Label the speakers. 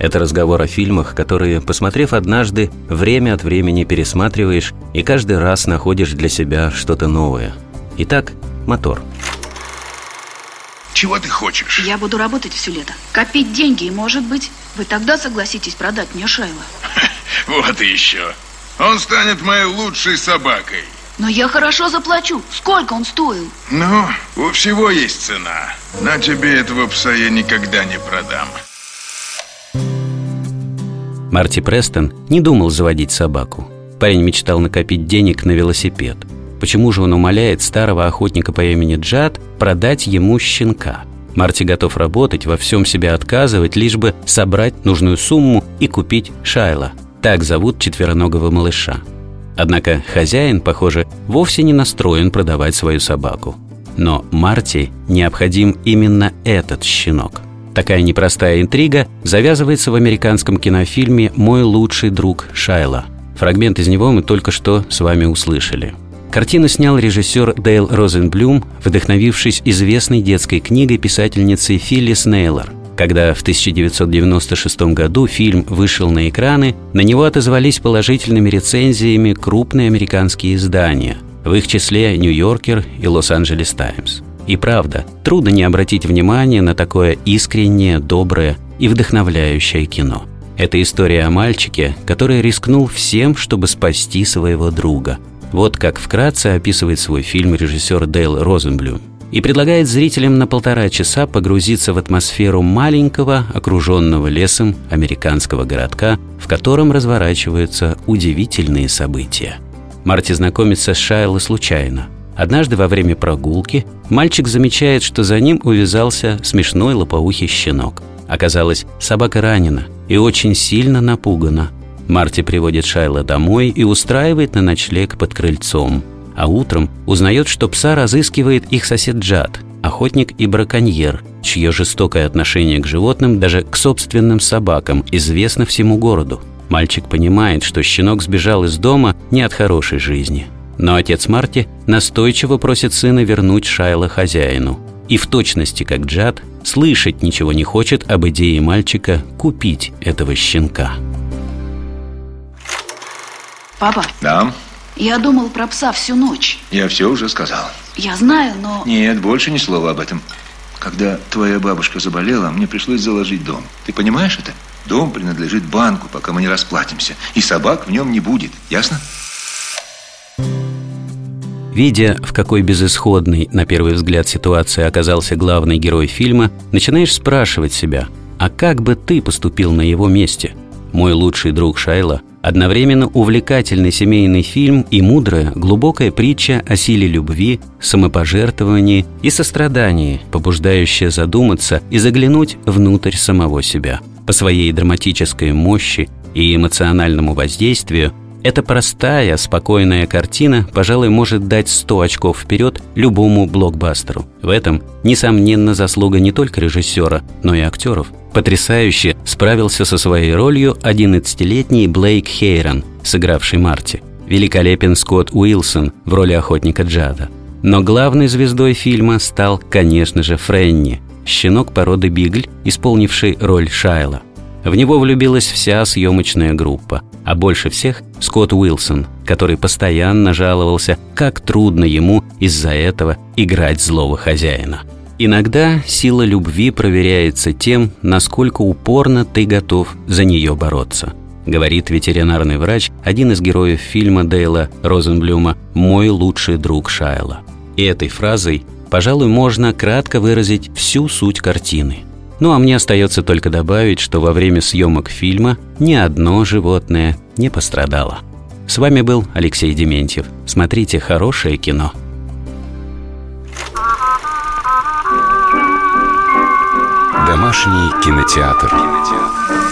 Speaker 1: это разговор о фильмах, которые, посмотрев однажды, время от времени пересматриваешь и каждый раз находишь для себя что-то новое. Итак, мотор.
Speaker 2: Чего ты хочешь?
Speaker 3: Я буду работать все лето. Копить деньги, и, может быть, вы тогда согласитесь продать мне Шайла.
Speaker 2: Вот и еще. Он станет моей лучшей собакой.
Speaker 3: Но я хорошо заплачу. Сколько он стоил?
Speaker 2: Ну, у всего есть цена. На тебе этого пса я никогда не продам.
Speaker 1: Марти Престон не думал заводить собаку. Парень мечтал накопить денег на велосипед. Почему же он умоляет старого охотника по имени Джад продать ему щенка? Марти готов работать, во всем себя отказывать, лишь бы собрать нужную сумму и купить Шайла. Так зовут четвероногого малыша. Однако хозяин, похоже, вовсе не настроен продавать свою собаку. Но Марти необходим именно этот щенок – Такая непростая интрига завязывается в американском кинофильме «Мой лучший друг Шайла». Фрагмент из него мы только что с вами услышали. Картину снял режиссер Дейл Розенблюм, вдохновившись известной детской книгой писательницы Филлис Нейлор. Когда в 1996 году фильм вышел на экраны, на него отозвались положительными рецензиями крупные американские издания, в их числе «Нью-Йоркер» и «Лос-Анджелес Таймс». И правда, трудно не обратить внимание на такое искреннее, доброе и вдохновляющее кино. Это история о мальчике, который рискнул всем, чтобы спасти своего друга. Вот как вкратце описывает свой фильм режиссер Дейл Розенблюм и предлагает зрителям на полтора часа погрузиться в атмосферу маленького, окруженного лесом американского городка, в котором разворачиваются удивительные события. Марти знакомится с Шайло случайно – Однажды во время прогулки мальчик замечает, что за ним увязался смешной лопоухий щенок. Оказалось, собака ранена и очень сильно напугана. Марти приводит Шайла домой и устраивает на ночлег под крыльцом. А утром узнает, что пса разыскивает их сосед Джад, охотник и браконьер, чье жестокое отношение к животным, даже к собственным собакам, известно всему городу. Мальчик понимает, что щенок сбежал из дома не от хорошей жизни – но отец Марти настойчиво просит сына вернуть Шайла хозяину. И в точности, как Джад, слышать ничего не хочет об идее мальчика купить этого щенка.
Speaker 3: Папа?
Speaker 2: Да?
Speaker 3: Я думал про пса всю ночь.
Speaker 2: Я все уже сказал.
Speaker 3: Я знаю, но...
Speaker 2: Нет, больше ни слова об этом. Когда твоя бабушка заболела, мне пришлось заложить дом. Ты понимаешь это? Дом принадлежит банку, пока мы не расплатимся. И собак в нем не будет. Ясно?
Speaker 1: Видя, в какой безысходной, на первый взгляд, ситуации оказался главный герой фильма, начинаешь спрашивать себя, а как бы ты поступил на его месте? Мой лучший друг Шайла – одновременно увлекательный семейный фильм и мудрая, глубокая притча о силе любви, самопожертвовании и сострадании, побуждающая задуматься и заглянуть внутрь самого себя. По своей драматической мощи и эмоциональному воздействию эта простая, спокойная картина, пожалуй, может дать 100 очков вперед любому блокбастеру. В этом, несомненно, заслуга не только режиссера, но и актеров. Потрясающе справился со своей ролью 11-летний Блейк Хейрон, сыгравший Марти. Великолепен Скотт Уилсон в роли охотника Джада. Но главной звездой фильма стал, конечно же, Френни, щенок породы Бигль, исполнивший роль Шайла. В него влюбилась вся съемочная группа, а больше всех Скотт Уилсон, который постоянно жаловался, как трудно ему из-за этого играть злого хозяина. Иногда сила любви проверяется тем, насколько упорно ты готов за нее бороться, говорит ветеринарный врач, один из героев фильма Дейла Розенблюма «Мой лучший друг Шайла». И этой фразой, пожалуй, можно кратко выразить всю суть картины – ну а мне остается только добавить, что во время съемок фильма ни одно животное не пострадало. С вами был Алексей Дементьев. Смотрите хорошее кино.
Speaker 4: Домашний кинотеатр. кинотеатр.